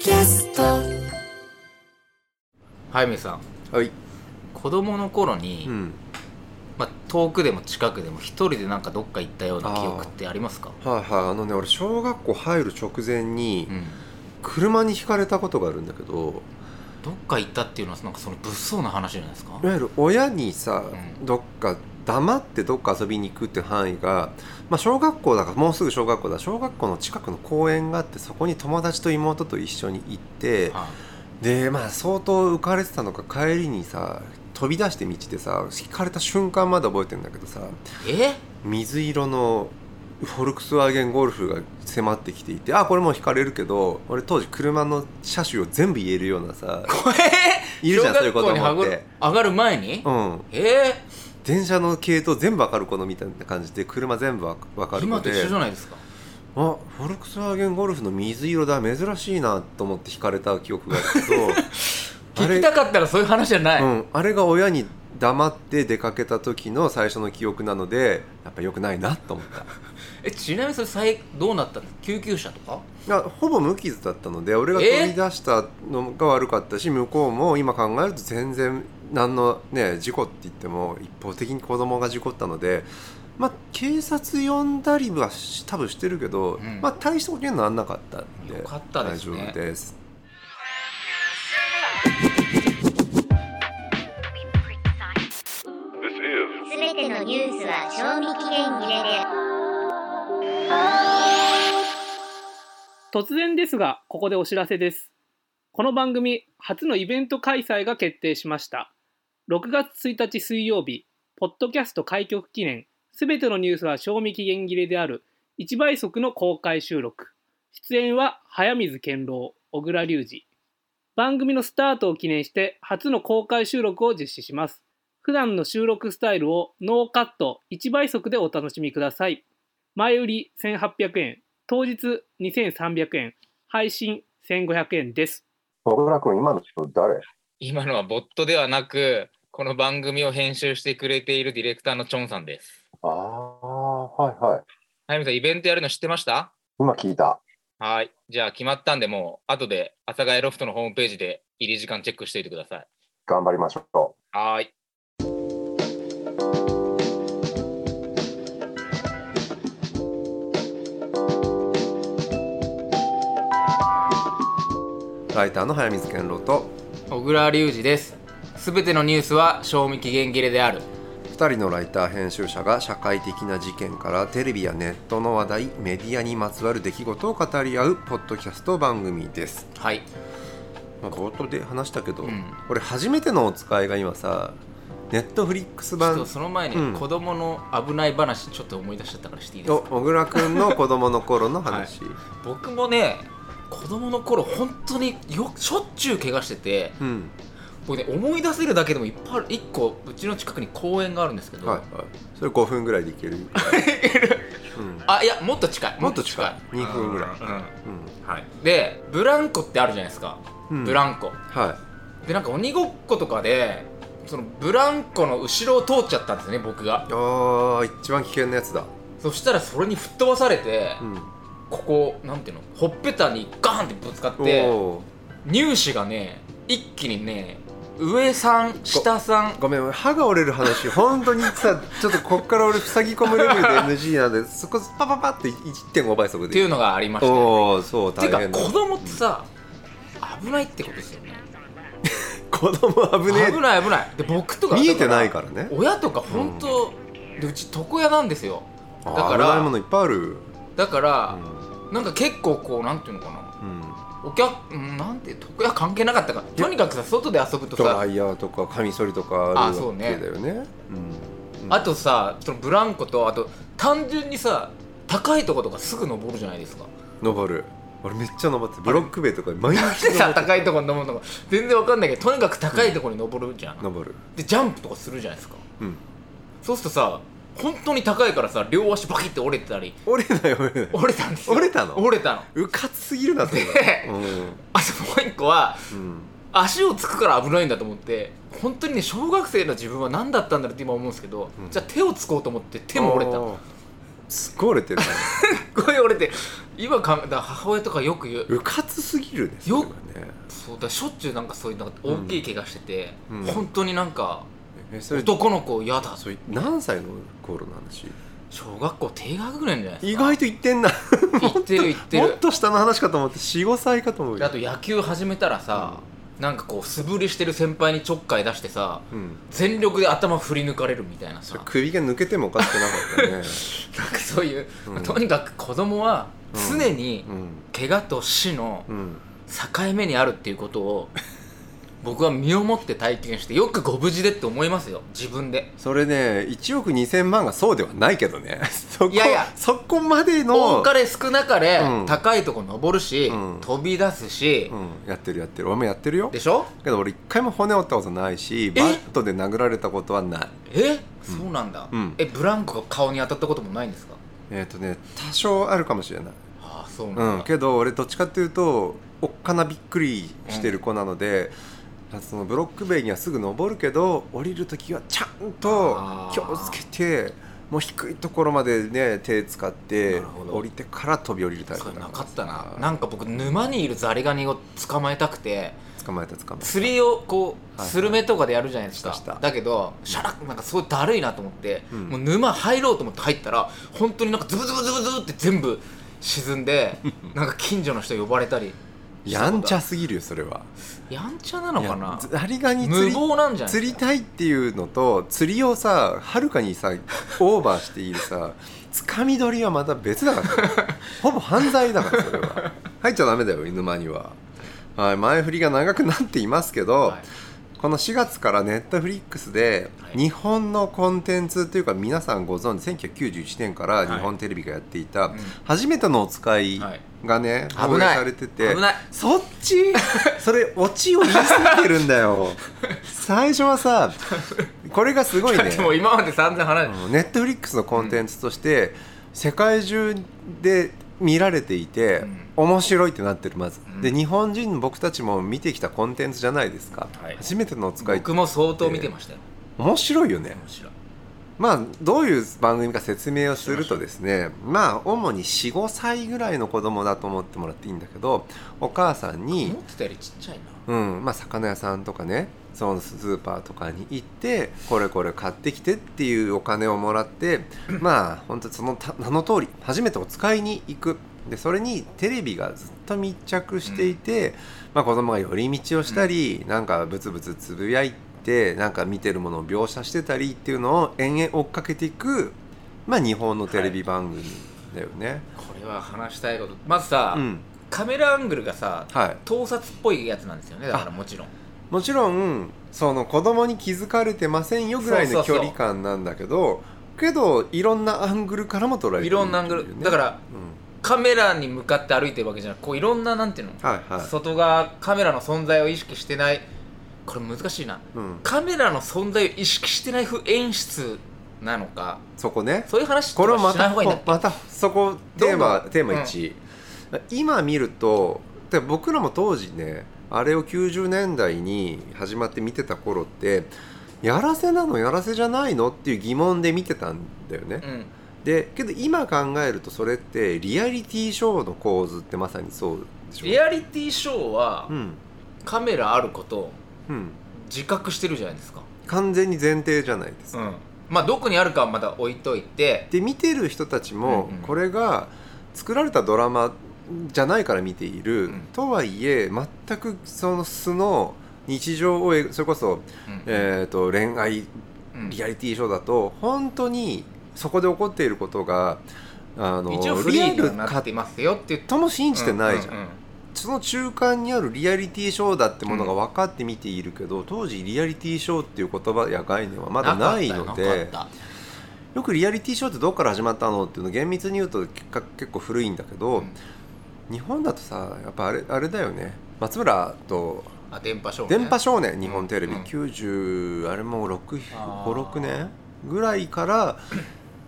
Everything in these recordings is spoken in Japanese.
キャスト。はいみさん。はい、子供の頃に、うん、まあ、遠くでも近くでも一人でなんかどっか行ったような記憶ってありますか？はいはい。あのね俺小学校入る直前にうん。車にひかれたことがあるんだけどどっか行ったっていうのはなんかその物騒な話じゃないですか？いわゆる親にさ、うん。どっか黙ってどっか遊びに行くっていう範囲が、まあ、小学校だからもうすぐ小学校だ。小学校の近くの公園があってそこに友達と妹と一緒に行ってはでまあ相当浮かれてたのか帰りにさ飛び出して道でさ引かれた瞬間まで覚えてんだけどさいえ？水色のフォルクスワーゲンゴルフが迫ってきていてあこれもう引かれるけど俺当時車の車種を全部言えるようなさこれいるじゃんそういう子供って。上がる前に、うん。え電車の系統全部わかる子のみたいな感じで車全部わわかー、る子で。今と一緒じゃないですか。あフォルクスワーゲンゴルフの水色だ珍しいなと思って引かれた記憶があるけど あ聞きたかったらそういう話じゃない、うん、あれが親に黙って出かけた時の最初の記憶なのでやっぱ良くないなと思った。えちなみにそれ最どうなったの？救急車とか？いやほぼ無傷だったので俺が飛び出したのが悪かったし向こうも今考えると全然何のね事故って言っても一方的に子供が事故ったのでまあ警察呼んだりはし多分してるけど、うん。まあ大したことにはなんなかったんでよかったですね。大丈夫です。すべてのニュースは賞味期限切れで。突然ですがここでお知らせです。この番組初のイベント開催が決定しました6月1日水曜日ポッドキャスト開局記念すべてのニュースは賞味期限切れである1倍速の公開収録。出演は早水健郎小倉隆二。番組のスタートを記念して初の公開収録を実施します。普段の収録スタイルをノーカット1倍速でお楽しみください。前売り1800円当日2300円配信1500円です。小倉君今の人誰？今のはボットではなくこの番組を編集してくれているディレクターのチョンさんです。ああはいはい。はいみさんイベントやるの知ってました？今聞いた。はい。じゃあ決まったんでもう後で阿佐ヶ谷ロフトのホームページで入り時間チェックしておいてください。頑張りましょはーい。うライターの早水健郎と小倉隆二ですすべてのニュースは賞味期限切れである。2人のライター編集者が社会的な事件からテレビやネットの話題メディアにまつわる出来事を語り合うポッドキャスト番組です、はい。まあ、冒頭で話したけど、うん俺初めてのお使いが今さネットフリックスちょっと版その前にうん。子供の危ない話ちょっと思い出しちゃったからしていいですとか小倉君の 子供の頃の話、僕もね子供の頃本当によしょっちゅう怪我しててうん僕ね思い出せるだけでもいっぱいある1個うちの近くに公園があるんですけど、はいはい。それ5分ぐらいでいける、うん、あいやもっと近い。もっと近い。2分ぐらい。うんうん。はい、でブランコってあるじゃないですか、うん。ブランコ。はでなんか鬼ごっことかでそのブランコの後ろを通っちゃったんですね僕が。いあー一番危険なやつだ。そしたらそれに吹っ飛ばされて、うん。ここなんていうの？ほっぺたにガーンってぶつかって乳歯がね一気にね上3下3ごめん歯が折れる話。本当にさちょっとこっから俺塞ぎ込むレベルで NG なんでそこパパパって1.5倍速で。っていうのがありましたよおおそうてか大変だ。子供ってさ危ないってことですよね。子供危ねえ。危ない危ない。で僕とか見えてないだからね。親とか本当、でうち床屋なんですよ。だだから危ないものいっぱいある。だからう、ん。なんか結構こうなんていうのかな。うんお客うんなんて床屋関係なかったか。らとにかくさ外で遊ぶとさ。ドライヤーとかカミソリとかあるわけだよね。うん。あとさそのブランコとあと単純にさ高いとことかすぐ登るじゃないですか。登る。俺めっちゃ登ってるブロック塀とか毎日で登さって。高いとこに登るの？か全然わかんないけどとにかく高いとこに登るじゃん、登る。でジャンプとかするじゃないですか。うん。そうするとさ本当に高いからさ両足バキって折れてたり。折れない折れない折れたんですよ。折れたの？折れたの。うかつすぎるなそれでは あともう一個はうん。うん足をつくから危ないんだと思って本当にね小学生の自分は何だったんだろうって今思うんですけど、うん。じゃあ手をつこうと思って手も折れたあー。すっごい折れてるねこれ俺って今かんだから母親とかよく言う。うかつすぎるねそれはね。そうだしょっちゅうなんかそういうなんか大きい怪我してて、うん。本当になんかえそれ男の子嫌だ。それ何歳の頃の話？小学校低学ぐらいじゃないです意か外と言ってんな。言ってる言ってもっると下の話かと思って45歳かと思うよ。であと野球始めたらさ、なんかこう素振りしてる先輩にちょっかい出してさうん。全力で頭振り抜かれるみたいなさ。なんか首が抜けてもおかしくなかったね。そういう、うん。とにかく子供はうん。常にうん。怪我と死のうん。境目にあるっていうことを僕は身をもって体験してよくご無事でって思いますよ。自分で。それね1億2000万がそうではないけどね。そこいやいや。そこまでの多かれ少なかれうん。高いとこ登るし、うん。飛び出すし、うん、やってるやってる。俺もやってるよ。でしょ？けど俺一回も骨折ったことないしバットで殴られたことはない。え、そうなんだ、うん。えブランコが顔に当たったこともないんですか？えっ、とね多少あるかもしれない。ああそうなんうだ、ん。けど俺どっちかっていうとおっかなびっくりしてる子なので、そのブロック塀にはすぐ登るけど降りる時はちゃんと気をつけてもう低いところまでね手使って降りてから飛び降りるタイプなかったな。あなんか僕沼にいるザリガニを捕まえたくて捕まえた捕まえた。釣りをこう、はいスルメとかでやるじゃないですか。したした。だけどシャラッなんかすごいだるいなと思って、うん。もう沼入ろうと思って入ったら本当になんかズブズブズブズブって全部沈んで なんか近所の人呼ばれたりやんちゃすぎるよそれは。やんちゃなのかな？ザリガニ無釣り謀なんじゃない釣りたいっていうのと釣りをさはるかにさ オーバーしているさつかみ取りはまた別だから。ね ほぼ犯罪だからそれは。入っちゃダメだよ沼には、はい、前振りが長くなっていますけど、はい。この4月からネットフリックスではい。日本のコンテンツというか皆さんご存知1991年から日本テレビがやっていたうん「初めてのお使い」がね危ない。放映されてて。危ない。そっち？それオチを言い過ぎてるんだよ。最初はさこれがすごいね。でも今まで散々話ネットフリックスのコンテンツとして世界中で見られていて、面白いってなってるまず、うん。で日本人の僕たちも見てきたコンテンツじゃないですか、はい。初めてのお使い僕も相当見てましたよ。面白いよね。面白いまあどういう番組か説明をするとですねまあ主に45歳ぐらいの子供だと思ってもらっていいんだけどお母さんに思ってたよりちっちゃいな。うんまあ、魚屋さんとかねそのスーパーとかに行ってこれこれ買ってきてっていうお金をもらって まあ本当そのた名の通り初めてお使いに行く。でそれにテレビがずっと密着していて、まあ、子供が寄り道をしたり、なんかブツブツつぶやいてなんか見てるものを描写してたりっていうのを延々追っかけていく、まあ、日本のテレビ番組だよね。これは話したいこと。まずさ、うん。カメラアングルがさはい。盗撮っぽいやつなんですよね。だからもちろん。もちろんその子供に気づかれてませんよぐらいの距離感なんだけどけどいろんなアングルからも捉えてるいろんなアングル、だからうん。カメラに向かって歩いてるわけじゃなくこういろんななんていうの、はいはい。外側カメラの存在を意識してないこれ難しいな。うん、カメラの存在を意識してない風演出なのかそこね。そういう話これをまたまたそこテーマテーマ1、今見るとで僕らも当時ねあれを90年代に始まって見てた頃ってやらせなのやらせじゃないのっていう疑問で見てたんだよね、うん。でけど今考えるとそれってリアリティショーの構図ってまさにそうでしょ。リアリティショーはうん。カメラあること自覚してるじゃないですか。完全に前提じゃないですか、うん。まあどこにあるかはまだ置いといて。で見てる人たちもうんうん。これが作られたドラマじゃないから見ている、うん。とはいえ全くその素の日常を描それこそ、うん。えー、と恋愛うん。リアリティショーだと本当にそこで起こっていることがあの一応フリーにはなかってますよって言とも信じてないじゃん,、ううその中間にあるリアリティショーだってものが分かって見ているけど、当時リアリティショーっていう言葉や概念はまだないのでよくリアリティショーってどこから始まったのっていうの厳密に言うと結構古いんだけど、うん。日本だとさやっぱあれあれだよね。松村と電波少年？電波少年日本テレビ、うん。90あれもあー56年？ぐらいから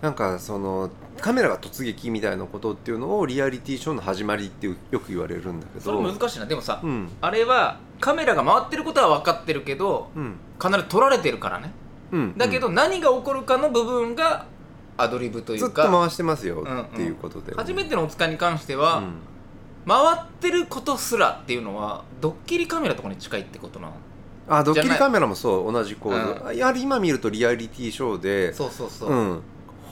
なんかそのカメラが突撃みたいなことっていうのをリアリティショーの始まりってよく言われるんだけそどれ難しいな。でもさ、うん。あれはカメラが回ってることは分かってるけどうん。必ず撮られてるからね。うん。だけど何が起こるかの部分がアドリブといずっとうか回してますようんうんっていうことで、初めてのお使いに関しては、うん。回ってることすらっていうのはドッキリカメラとかに近いってことなの？あドッキリカメラもそう同じ構造、やはり今見るとリアリティショーでそうそうそう、うん、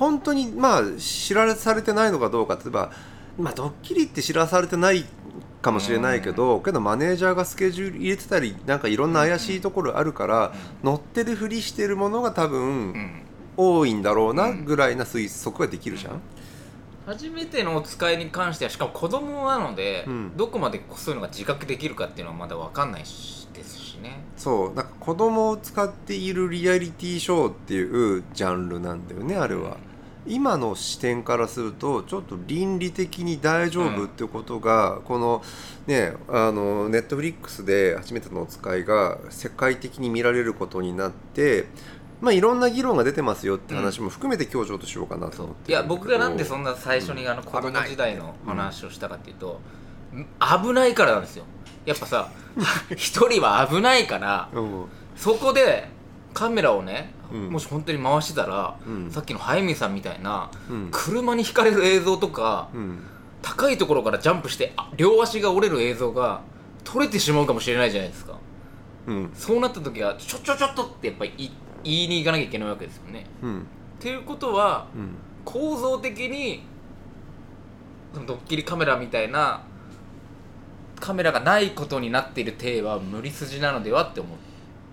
本当にまあ知らされてないのかどうか例えば、まあ、ドッキリって知らされてないかもしれないけど、けどマネージャーがスケジュール入れてたりなんかいろんな怪しいところあるから、乗ってるふりしてるものが多分、うん。多いんだろうなうんぐらいな推測ができるじゃん、初めてのお使いに関してはしかも子供なので、うん。どこまでそういうのが自覚できるかっていうのはまだ分かんないしですしね。そう。なんか子供を使っているリアリティショーっていうジャンルなんだよねあれは、今の視点からするとちょっと倫理的に大丈夫ってことが、このねあのネットフリックスで初めてのお使いが世界的に見られることになってまあいろんな議論が出てますよって話も含めて今日ちょっとしようかなと思っていや僕がなんでそんんな最初にあの子供時代の話をしたかっていうと、危ないからなんですよ。やっぱさ 一人は危ないからうん。そこでカメラをね、うんもし本当に回してたら、うん。さっきの早見さんみたいなうん。車にひかれる映像とか、うん。高いところからジャンプしてあ両足が折れる映像が撮れてしまうかもしれないじゃないですか。うん。そうなった時はちょちょちょっとってやっぱりい言いに行かなきゃいけないわけですよね。うん。っていうことはうん。構造的にそのドッキリカメラみたいなカメラがないことになっている体は無理筋なのではって思っ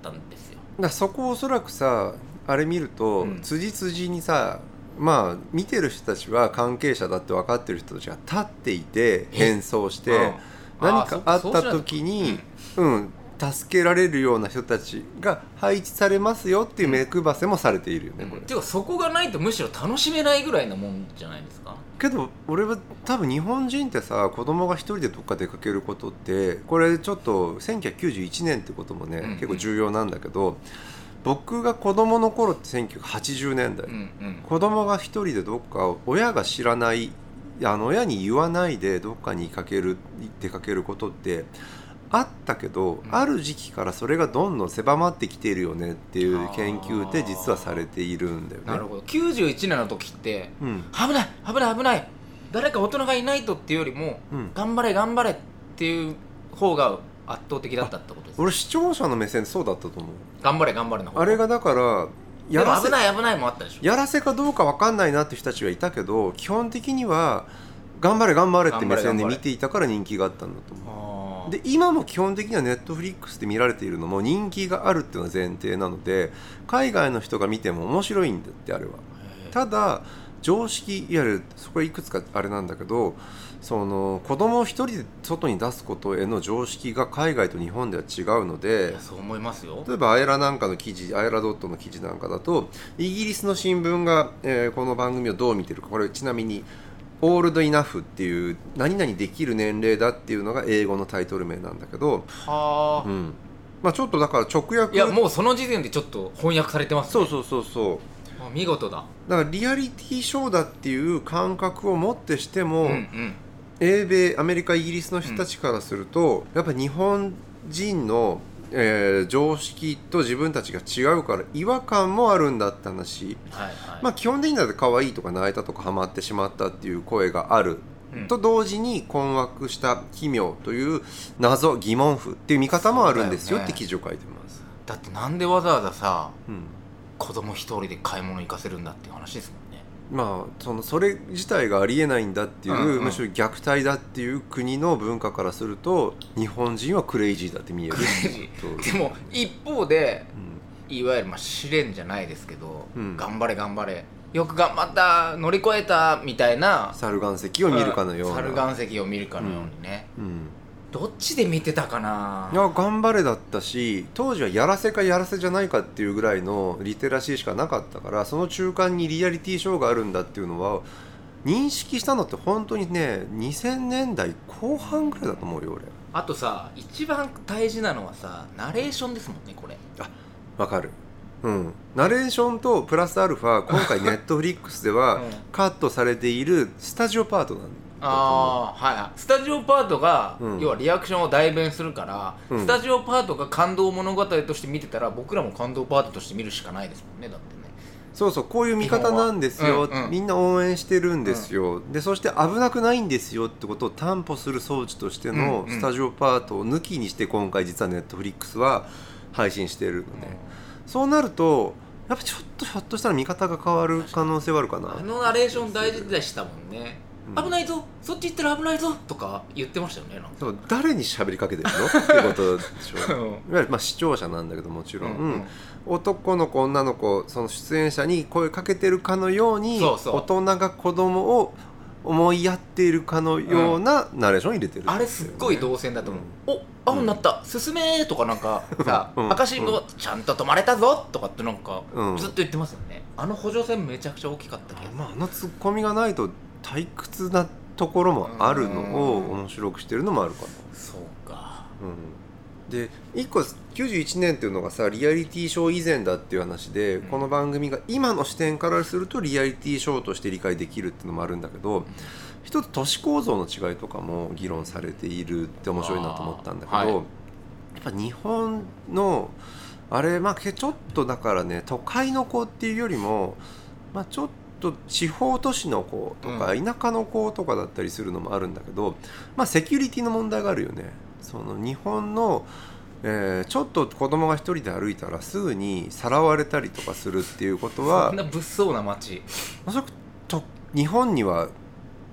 たんですよだそこをおそらくさあれ見ると、うん。辻辻にさまあ見てる人たちは関係者だって分かってる人たちが立っていて変装してうん何かあった時にうん助けられるような人たちが配置されますよっていう目配せもされているよね、これ。ていうかそこがないとむしろ楽しめないぐらいなもんじゃないですか？けど俺は多分日本人ってさ子供が一人でどっか出かけることってこれちょっと1991年ってこともね、うん。うん結構重要なんだけど僕が子供の頃って1980年代、うんうん。子供が一人でどっか親が知らないあの親に言わないでどっかにかける出かけることってあったけど、うん。ある時期からそれがどんどん狭まってきているよねっていう研究って実はされているんだよね。なるほど。91年の時ってうん。危ない危ない危ない。誰か大人がいないとっていうよりもうん、頑張れ頑張れっていう方が圧倒的だったってことです俺視聴者の目線そうだったと思う。頑張れ頑張れの方あれがだからやらせ危ない危ないもあったでしょ。やらせかどうか分かんないなって人たちはいたけど基本的には頑張れ頑張れって目線で見ていたから人気があったんだと思う。で今も基本的にはネットフリックスで見られているのも人気があるっていうのが前提なので海外の人が見ても面白いんだってあれは。ただ常識いわゆるそこはいくつかあれなんだけどその子供を一人で外に出すことへの常識が海外と日本では違うのいでやそう思いますよ。例えばアイラなんかの記事アイラドットの記事なんかだとイギリスの新聞が、えーこの番組をどう見てるか。これちなみに「オールド・イナフ」っていう何々できる年齢だっていうのが英語のタイトル名なんだけど、はあ、うん。まあ、ちょっとだから直訳。いやもうその時点でちょっと翻訳されてます、ね、そうそうそうそう。あ見事だ。だからリアリティショーだっていう感覚をもってしても、うんうん。英米アメリカイギリスの人たちからすると、やっぱ日本人の、えー常識と自分たちが違うから違和感もあるんだって話。はいはい、まあ基本的には可愛いとか泣いたとかハマってしまったっていう声がある、うん。と同時に困惑した奇妙という謎疑問符っていう見方もあるんですよって記事を書いてます、だってなんでわざわざさうん、子供一人で買い物行かせるんだっていう話ですもん。ねまあそのそれ自体がありえないんだっていう、うんうん。むしろ虐待だっていう国の文化からすると日本人はクレイジーだって見える。でも一方でうん。いわゆるまあ試練じゃないですけど、うん。頑張れ頑張れ。よく頑張った乗り越えたみたいな猿岩石を見るかのような、猿岩石を見るかのようにね、うん、どっちで見てたかな？いや頑張れだったし当時はやらせかやらせじゃないかっていうぐらいのリテラシーしかなかったからその中間にリアリティショーがあるんだっていうのは認識したのって本当にね2000年代後半ぐらいだと思うよ俺。あとさ一番大事なのはさナレーションですもんねこれ。わかる。うん。ナレーションとプラスアルファ今回 ネットフリックスではうん。カットされているスタジオパートなんああはいはい。スタジオパートが、うん。要はリアクションを代弁するから、うん。スタジオパートが感動物語として見てたら僕らも感動パートとして見るしかないですもんねだってね。そうそうこういう見方なんですよ、基本はうんうん。みんな応援してるんですよ、でそして危なくないんですよってことを担保する装置としてうんのうん。スタジオパートを抜きにして今回実はネットフリックスは配信してるので、そうなるとやっぱちょっとひょっとしたら見方が変わる可能性はあるかな。あのナレーション大事でしたもんね、うん。危ないぞ。そっち行ったら危ないぞ。とか言ってましたよねなんか。そう誰に喋りかけてるの？っていうことでしょう。ん。いわゆるまあ視聴者なんだけどもちろん、うんうん。男の子女の子その出演者に声かけてるかのようにそうそう。大人が子供を思いやっているかのようなナレーションを入れてる、あれすっごい動線だと思う、お青になった。進めーとかなんか さ、うん。赤信号ちゃんと止まれたぞ。とかってなんか、うん。ずっと言ってますよね。あの補助線めちゃくちゃ大きかったけど、まあ、あのツッコミがないと退屈なところもあるのをうん。面白くしてるのもあるかな、そうか。うん、で1個91年っていうのがさリアリティショー以前だっていう話で、うん。この番組が今の視点からするとリアリティショーとして理解できるっていうのもあるんだけど一つ都市構造の違いとかも議論されているって面白いなと思ったんだけど、はい。やっぱ日本のあれまあけちょっとだからね都会の子っていうよりも、まあ、ちょっと地方都市の子とか、う田舎の子とかだったりするのもあるんだけど、まあ、セキュリティの問題があるよね。その日本のえーちょっと子供が一人で歩いたらすぐにさらわれたりとかするっていうことはそんな物騒な街。おそらくと日本には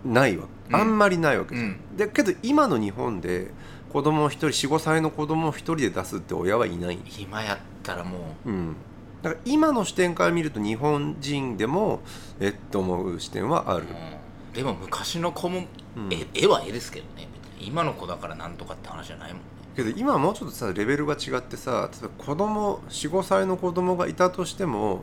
ないわ。うん。あんまりないわけじゃん、うん。でけど今の日本で子供を一人45歳の子供を一人で出すって親はいない、今やったらもうん、だから今の視点から見ると日本人でもえっと思う視点はあう、る、うん。でも昔の子も、うん。絵絵は絵ですけどね。今の子だからなんとかって話じゃないもんね。けど今はもうちょっとさレベルが違ってさ例えば子供45歳の子供がいたとしても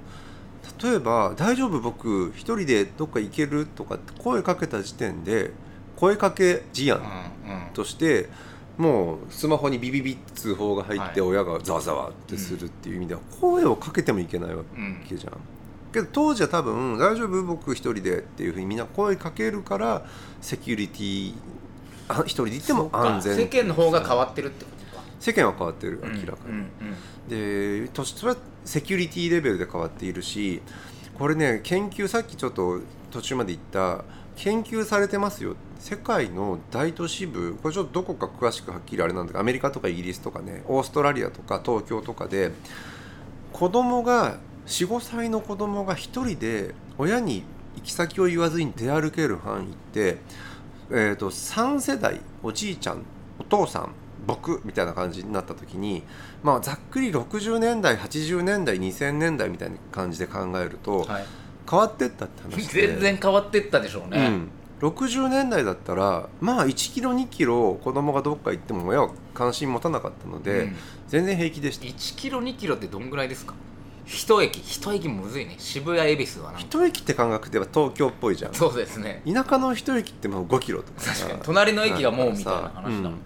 例えば「大丈夫僕一人でどっか行ける?」とかって声かけた時点で声かけ事案うんうん。としてもうスマホにビビビって通報が入ってはい。親がざわざわってするっていう意味では声をかけてもいけないわうんけじゃん。けど当時は多分「大丈夫僕一人で」っていうふうにみんな声かけるからセキュリティあ一人で行っても安全。世間の方が変わってるってことか。世間は変わってる明らかに。うんうんでとそれはセキュリティレベルで変わっているしこれね研究さっきちょっと途中まで言った研究されてますよ世界の大都市部これちょっとどこか詳しくはっきりあれなんだけどアメリカとかイギリスとかねオーストラリアとか東京とかで子供が45歳の子供が一人で親に行き先を言わずに出歩ける範囲って、えー、と3世代おじいちゃんお父さん僕みたいな感じになった時に、まあ、ざっくり60年代80年代2000年代みたいな感じで考えるとはい、変わってったって話で。全然変わってったでしょうね、うん、60年代だったらまあ1キロ2キロ子供がどっか行っても親は関心持たなかったので、うん。全然平気でした。1キロ2キロってどんぐらいですか？一駅。一駅むずいね。渋谷恵比寿はなんか。一駅って感覚では東京っぽいじゃん。そうですね。田舎の一駅ってもう5キロとかさ。確かに。隣の駅がもうみたいな話だもんね、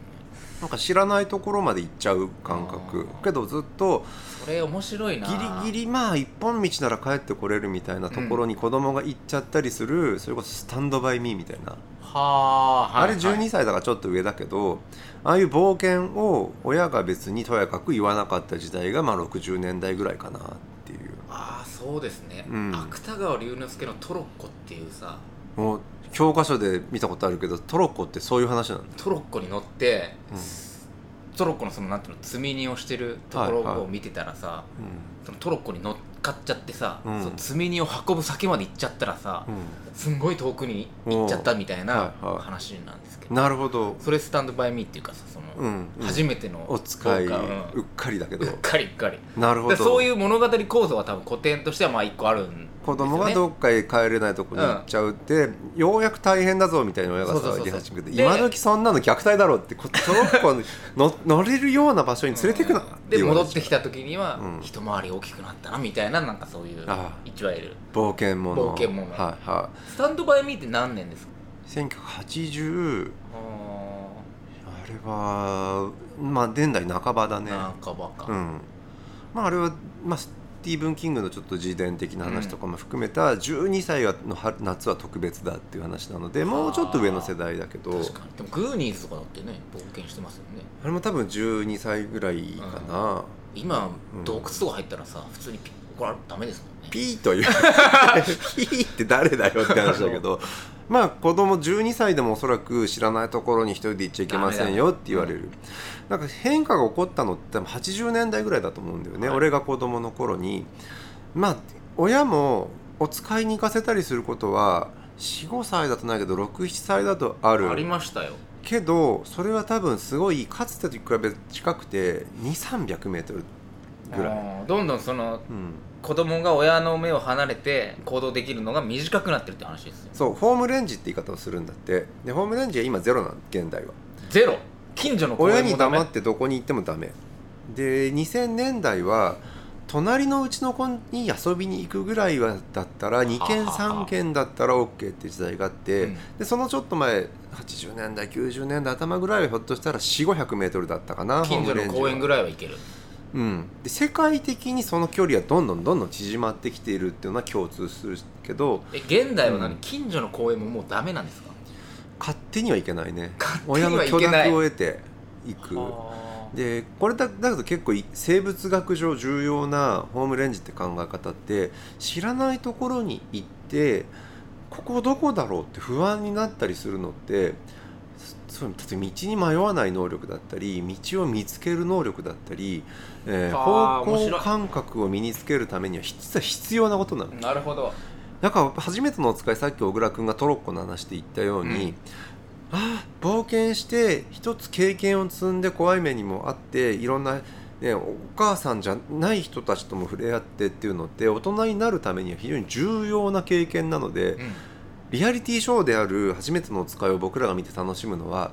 なんか知らないところまで行っちゃう感覚。けどずっとそれ面白いな。ギリギリまあ一本道なら帰ってこれるみたいなところに子供が行っちゃったりする、それこそスタンドバイミーみたいな、はあ、あれ12歳だからちょっと上だけどああいう冒険を親が別にとやかく言わなかった時代がまあ60年代ぐらいかなっていう。ああそうですね、うん。芥川龍之介のトロッコっていうさもう教科書で見たことあるけどトロッコってそういう話なんだ、トロッコに乗ってうん。トロッコのそのなんていうの積み荷をしてるところはいはい。を見てたらさ、うそのトロッコに乗っかっちゃってさ、うん。その積み荷を運ぶ先まで行っちゃったらさ、んうん。すんごい遠くに行っちゃったみたいなはいはい。話なんですけど、なるほど、それスタンドバイミーっていうかさその、うんうん。初めてのお使い、効果うっかりだけど。うんうっかりうっかり。なるほど。でそういう物語構造は多分古典としてはまあ一個あるん子供がどっかへ帰れないとこに行っちゃうって、ようやく大変だぞみたいな親がさそうそうそうそう。言い始めて。で今時そんなの虐待だろってこトロッコに乗乗れるような場所に連れてくなってで戻ってきた時には、うん。一回り大きくなったなみたいななんかそういうああ。いわゆる。冒険者。冒険者。はいはスタンドバイミーって何年ですか？い1980ああれはまあ年代半ばだね。ー半ばか、うん。まああれは、まあ、スティーブン・キングのちょっと自伝的な話とかも含めた12歳の春夏は特別だっていう話なのでもうちょっと上の世代だけど。確かに。でもグーニーズとかだってね冒険してますよね。あれも多分12歳ぐらいかな、今、うん。洞窟とか入ったらさ普通にこれダメですもんね。ピーという。ピーって誰だよって話だけど まあ子供12歳でもおそらく知らないところに一人で行っちゃいけませんよって言われる、なんか変化が起こったのって多分80年代ぐらいだと思うんだよね、はい。俺が子供の頃に。まあ親もお使いに行かせたりすることは45歳だとないけど67歳だとある。ありましたよ。けどそれは多分すごいかつてと比べて近くて2300メートルぐらい、どんどんそのうん、子供が親の目を離れて行動できるのが短くなってるって話ですよ。そうホームレンジって言い方をするんだって。でホームレンジは今ゼロなん現代はゼロ。近所の公親に園もダメ。黙ってどこに行ってもダメ。で2000年代は隣のうちの子に遊びに行くぐらいはだったら2軒ははは3軒だったら OK って時代があって、うん。でそのちょっと前80年代90年代頭ぐらいはひょっとしたら4500メートルだったかな近所の公園ぐらい、らいは行けるうん、で世界的にその距離はどんどんどんどん縮まってきているっていうのは共通するけどえ現代は何、うん近所の公園ももうダメなんですか？勝手にはいけないね。親の許諾を得ていく。でこれだだけど結構い生物学上重要なホームレンジって考え方って知らないところに行ってここどこだろうって不安になったりするのってそそう例えば道に迷わない能力だったり道を見つける能力だったり、えー方向感覚を身につけるためには実は必要なことなの。なるほど。だから初めてのお使いさっき小倉君がトロッコの話で言ったように、うん。ああ冒険して一つ経験を積んで怖い目にもあっていろんな、ね、お母さんじゃない人たちとも触れ合ってっていうのって大人になるためには非常に重要な経験なので、うん。リアリティショーである初めてのお使いを僕らが見て楽しむのは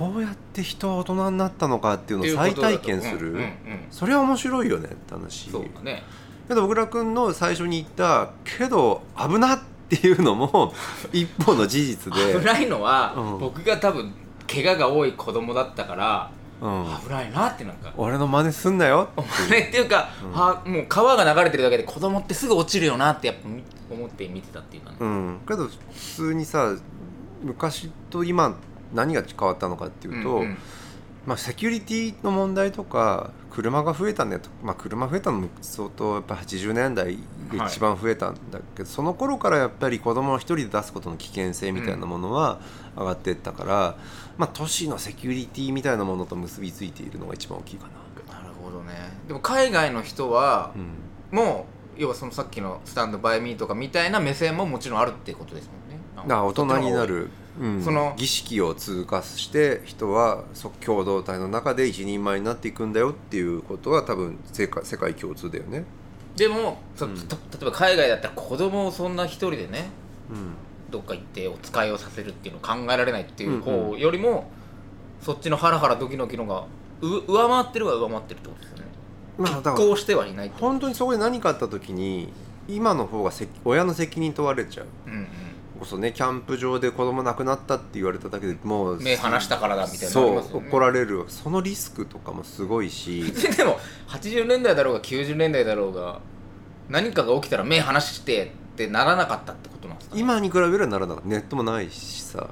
こうやって人は大人になったのかっていうのを再体験する、うんうんうん。それは面白いよねって話。そうだね。けど小倉君の最初に言ったけど危なっていうのも 一方の事実で。危ないのは、うん。僕が多分怪我が多い子供だったからうん、危ないなってなんか。俺の真似すんなよお前っていうか、うん。はもう川が流れてるだけで子供ってすぐ落ちるよなってやっぱみ思って見てたっていうかね、うん。けど普通にさ昔と今何が変わったのかっていうと、うんうん。まあ、セキュリティの問題とか車が増えたねと、まあ、車増えたのも相当やっぱ80年代が一番増えたんだけど、その頃からやっぱり子供を一人で出すことの危険性みたいなものは上がっていったから、まあ、都市のセキュリティみたいなものと結びついているのが一番大きいかな。なるほどね。でも海外の人はうん。もう要はそのさっきのスタンドバイミーとかみたいな目線ももちろんあるっていうことですもんね。大人になる、うん。その。儀式を通過して人はそ共同体の中で一人前になっていくんだよっていうことは多分世界世界共通だよね。でもそうん。た例えば海外だったら子供をそんな一人でねうんどっか行ってお使いをさせるっていうのを考えられないっていううんう方よりも、そっちのハラハラドキドキのがう上回ってるは上回ってるってことですよね。まあしてはいない本当にそこで何かあった時に今の方がせ親の責任問われちゃう。うんうんこそねキャンプ場で子供亡くなったって言われただけでもう目離したからだみたいな怒られる。そのリスクとかもすごいし。でも80年代だろうが90年代だろうが何かが起きたら目離してってならなかったってことなんですか、今に比べればならなかった。ネットもないしさ。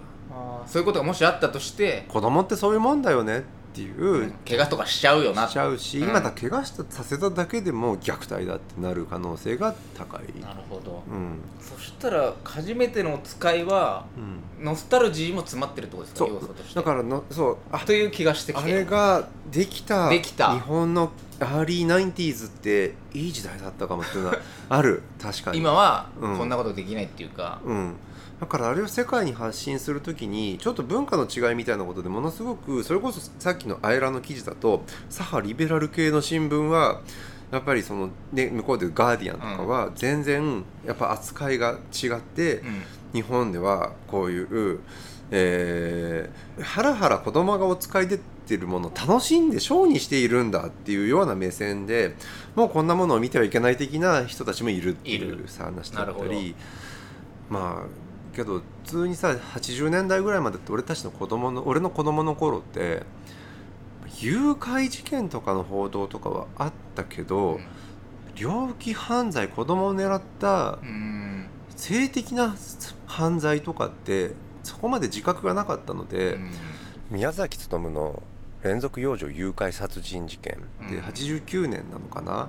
そういうことがもしあったとして子供ってそういうもんだよねっていう怪我とかしちゃうよな。しちゃうし、うん。今だ怪我したさせただけでも虐待だってなる可能性が高い、なるほど。うん。そしたら初めてのお使いはうん、ノスタルジーも詰まってるってことですか？そう。要素として。だからのそう。あという気がしてきあてれができた。できた。日本の early nineties っていい時代だったかもっていうのはある。確かに。今はうん。こんなことできないっていうか、うん、だからあれを世界に発信するときにちょっと文化の違いみたいなことでものすごくそれこそさっきのアイラの記事だと左派リベラル系の新聞はやっぱりその、ね、向こうでガーディアンとかは全然やっぱ扱いが違って、うん。日本ではこういう、えー、ハラハラ子供がお使い出てるものを楽しんでショーにしているんだっていうような目線でもうこんなものを見てはいけない的な人たちもいるっていいうる。さ話だったりまあけど普通にさ80年代ぐらいまでって俺たちの子供の俺の子供の頃って誘拐事件とかの報道とかはあったけど、猟奇犯罪子供を狙った性的な犯罪とかってそこまで自覚がなかったので、うん宮崎勉の連続幼女誘拐殺人事件でうん89年なのかな？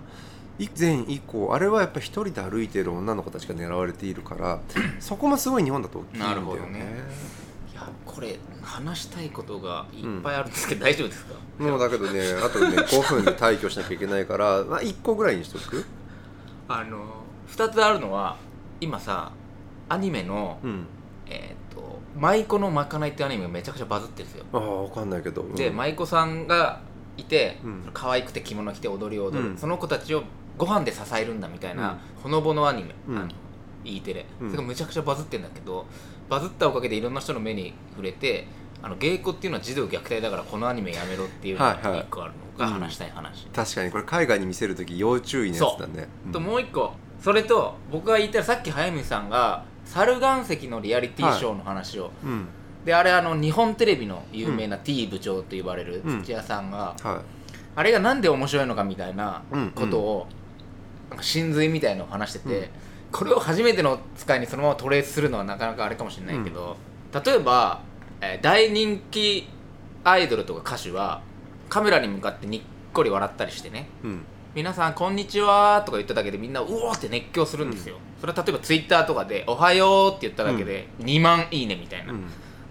以前以降あれはやっぱ一人で歩いてる女の子たちが狙われているから そこもすごい日本だと大きいんだよなるほどね。ねいやこれ話したいことがいっぱいあるんですけど、大丈夫ですか？もうだけどねあとね 5分で退去しなきゃいけないから、まあ、1個ぐらいにしとく？あの2つあるのは今さアニメの、うん。えっ、と舞妓のまかないってアニメがめちゃくちゃバズってるんですよ、ああ分かんないけど、うん。で舞妓さんがいて、うん。可愛くて着物着て踊りを踊る、うん。その子たちをご飯で支えるんだみたいな、うん。ほのぼのアニメ、うん。あの E テレ、うん。それがむちゃくちゃバズってんだけどバズったおかげでいろんな人の目に触れてあの芸妓っていうのは児童虐待だからこのアニメやめろっていうのがはいはい。一個あるのが話したい話、確かにこれ海外に見せる時要注意のやつだね。ともう一個。それと僕が言ったらさっき早見さんが猿岩石のリアリティショーの話を、うん、うん。であれあの日本テレビの有名な T 部長と呼ばれるうん。土屋さんが、はあれがなんで面白いのかみたいなうん。ことを、なん。か真髄みたいのを話してて、うん。これを初めての使いにそのままトレースするのはなかなかあれかもしれないけど、例えば、えー大人気アイドルとか歌手はカメラに向かってにっこり笑ったりしてねい、うん。皆さんこんにちはとか言っただけでみんなうおーって熱狂するんですよ、それは例えばツイッターとかでおはようって言っただけで2万いいねみたいな、うん。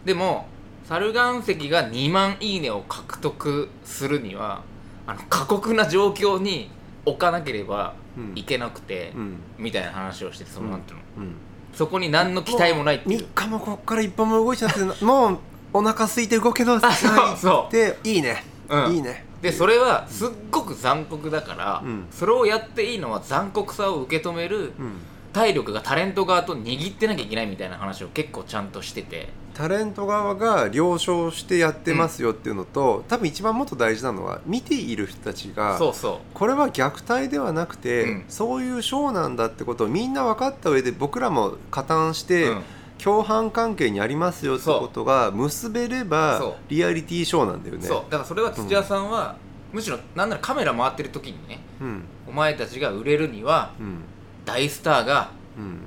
でも猿岩石が2万いいねを獲得するにはあの過酷な状況に置かなければうん。いけなくて、うん。みたいな話をしててその、うん。なんていうの。うん。そこに何の期待もないっていう。3日もこっから一歩も動いちゃってもうお腹空いて動けなあそう。でいいね、うん。いいね。でそれはすっごく残酷だから、うん。それをやっていいのは残酷さを受け止めるうん体力がタレント側と握ってなきゃいけないみたいな話を結構ちゃんとしてて。タレント側が了承してやってますよっていうのと、多分一番もっと大事なのは見ている人たちがそうそこれは虐待ではなくて、うん。そういうショーなんだってことをみんな分かった上で僕らも加担しう、て、うん。共犯関係にありますよってことが結べればリアリティショーなんだよね。そう。だからそれは土屋さんは、むしろなんならカメラ回ってる時にねうん。お前たちが売れるにはうん大スターがうん。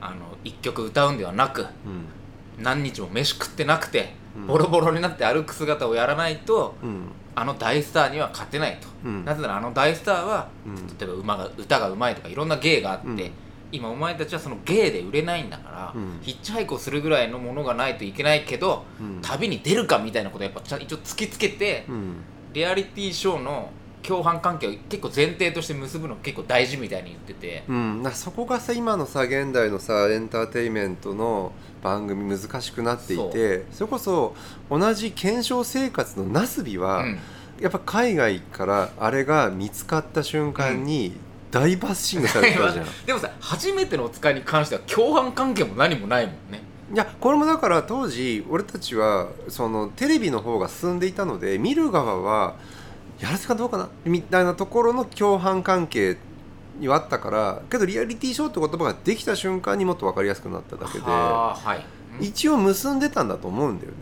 あの一曲歌うんではなくうん。何日も飯食ってなくて、うん。ボロボロになって歩く姿をやらないとうん。あの大スターには勝てないと、うん。なぜならあの大スターはうん。例えば馬が歌がうまいとかいろんな芸があって、うん。今お前たちはその芸で売れないんだから、うん。ヒッチハイクをするぐらいのものがないといけないけど、うん。旅に出るかみたいなことをやっぱちゃん一応突きつけて、うん。リアリティショーの共犯関係を結構前提として結ぶの結構大事みたいに言ってて、うん、なそこがさ今のさ現代のさエンターテインメントの番組難しくなっていてそれこそ同じ検証生活のナスビは、うん。やっぱ海外からあれが見つかった瞬間に大バッシングされてたじゃん。でもさ初めてのお使いに関しては共犯関係も何もないもんね。いやこれもだから当時俺たちはそのテレビの方が進んでいたので見る側はやらせかどうかなみたいなところの共犯関係にはあったからけどリアリティショーって言葉ができた瞬間にもっと分かりやすくなっただけではい。一応結んでたんだと思うんだよね。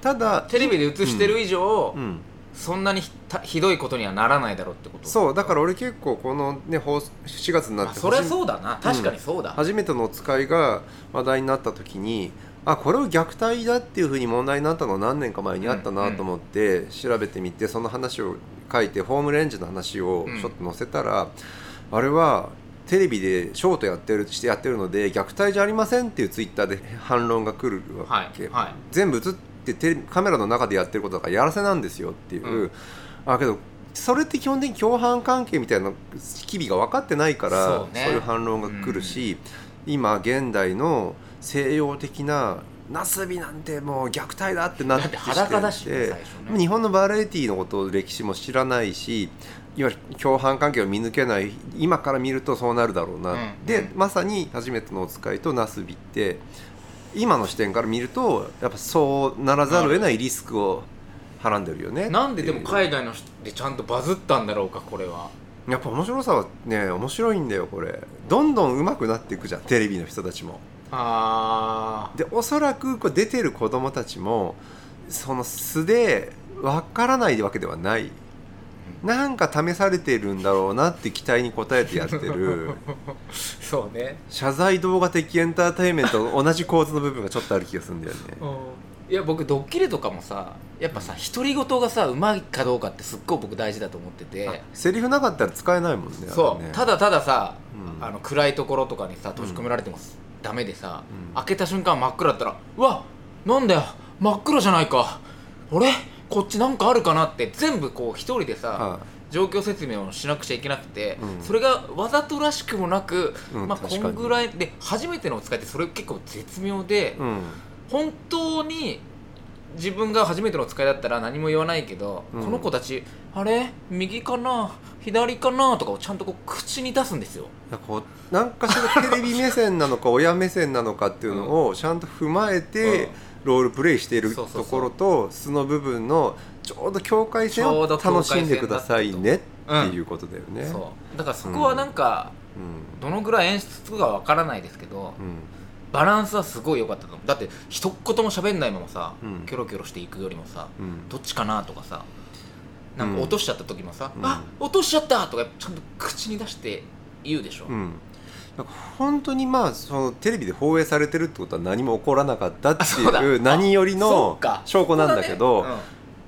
ただテレビで映してる以上、うん。そんなにひどいことにはならないだろうってこと？そう。だから俺結構このね放送7月になってあそりゃそうだな。確かにそうだ、初めてのお使いが話題になった時にあこれを虐待だっていうふうに問題になったのは何年か前にあったなと思って調べてみてその話を書いてホームレンジの話をちょっと載せたら、あれはテレビでショートやってるしてやってるので虐待じゃありませんっていうツイッターで反論が来るわけ、はいはい。全部映ってテレビカメラの中でやってることだからやらせなんですよっていう、うん。あけどそれって基本的に共犯関係みたいな機微が分かってないからそうね。いう反論が来るし、今現代の西洋的なナスビなんてもう虐待だってなって裸だしね日本のバラエティーのこと歴史も知らないしいわゆる共犯関係を見抜けない今から見るとそうなるだろうな、うん。で、うんまさに初めてのお使いとナスビって今の視点から見るとやっぱそうならざるを得ないリスクをはらんでるよね。なんででも海外の人でちゃんとバズったんだろうかこれは。やっぱ面白さはね面白いんだよこれ。どんどん上手くなっていくじゃんテレビの人たちもあでおそらくこう出てる子供たちもその素でわからないわけではない。なんか試されてるんだろうなって期待に応えてやってる。そうね。謝罪動画的エンターテインメントと同じ構図の部分がちょっとある気がするんだよね。いや僕ドッキリとかもさやっぱさ独り言がさうまいかどうかってすっごい僕大事だと思ってて。セリフなかったら使えないもんねそう、ただたださ、うん。あの暗いところとかにさ閉じ込められてもダメでさ、うん。開けた瞬間真っ暗だったらうわなんだよ真っ暗じゃないか。俺こっちなんかあるかなって全部こう一人でさ、は状況説明をしなくちゃいけなくて、うん。それがわざとらしくもなく、まあうん確かに。こんぐらいで初めてのお使いってそれ結構絶妙で、いうん。本当に自分が初めてのお使いだったら何も言わないけど、うん。この子たちあれ？右かな？左かな？とかをちゃんとこう口に出すんですよ。なんかこうなんかしらテレビ目線なのか 親目線なのかっていうのをちゃんと踏まえてロールプレイしているそうそうそう。ところと素の部分のちょうど境界線を楽しんでくださいねうんっていうことだよね。そうだからそこはなんか、うん。どのぐらい演出かわからないですけど、うんバランスはすごい良かったと思う。だって一言も喋んないままさ、うん。キョロキョロしていくよりもさ、うん。どっちかなとかさなんか落としちゃった時もさ、うん。あ落としちゃったとかちゃんと口に出して言うでしょ、うん。なんか本当にまあそのテレビで放映されてるってことは何も起こらなかったっていう何よりその証拠なんだけどね。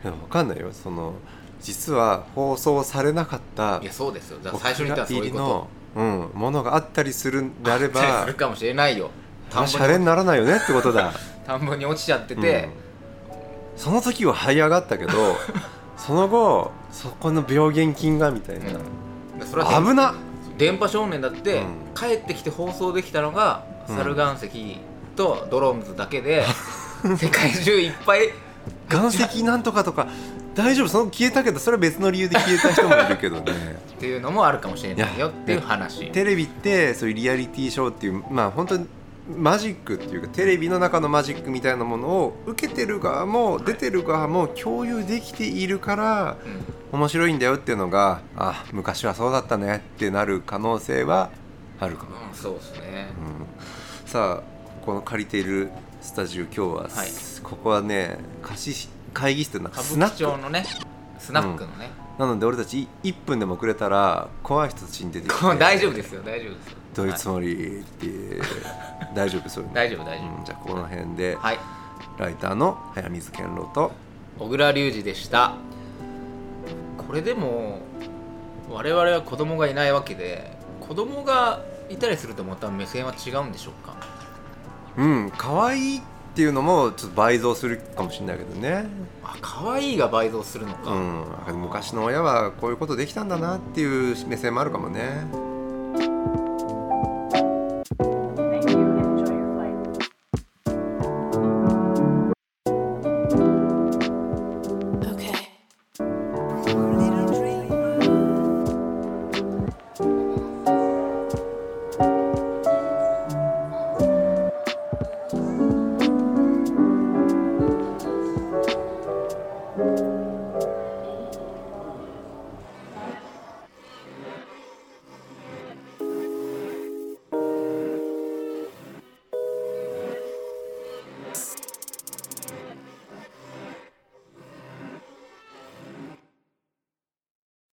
いやわかんないよ。その実は放送されなかったうんいやそうですよ。最初に言ったらそういうこお蔵入りの、うん、ものがあったりするんであればするかもしれないよ田んぼシャレににならないよねってことだ、田んぼに落ちちゃってて、うん。その時は這い上がったけど その後そこの病原菌がみたいな、うん。でそれは危な。電波少年だって、うん。帰ってきて放送できたのが、うん。サル岩石とドローンズだけで 世界中いっぱい岩石なんとかとか大丈夫。その消えたけどそれは別の理由で消えた人もいるけどね。っていうのもあるかもしれないよっていう話。テレビってそういうリアリティショーっていうまあ本当にマジックっていうかテレビの中のマジックみたいなものを受けてる側も出てる側も共有できているからうん。面白いんだよっていうのがあ昔はそうだったねってなる可能性はあるかも、うんそうですね。うん。さあこの借りているスタジオ今日は、はい。ここはね貸し会議室のは歌舞伎スナック。町のねスナックのね、なので俺たち1分でも遅れたら怖い人たちに出てきて。大丈夫ですよ大丈夫ですよどうい。うつもりって、大丈夫そうい。うの大丈夫大丈夫うんじゃあこの辺で、はい。ライターの早水健郎と小倉隆二でした。これでも我々は子供がいないわけで子供がいたりするとまた目線は違うんでしょうか？うん可愛いっていうのもちょっと倍増するかもしれないけどね、あ可愛いが倍増するのか、うん、昔の親はこういうことできたんだなっていう目線もあるかもね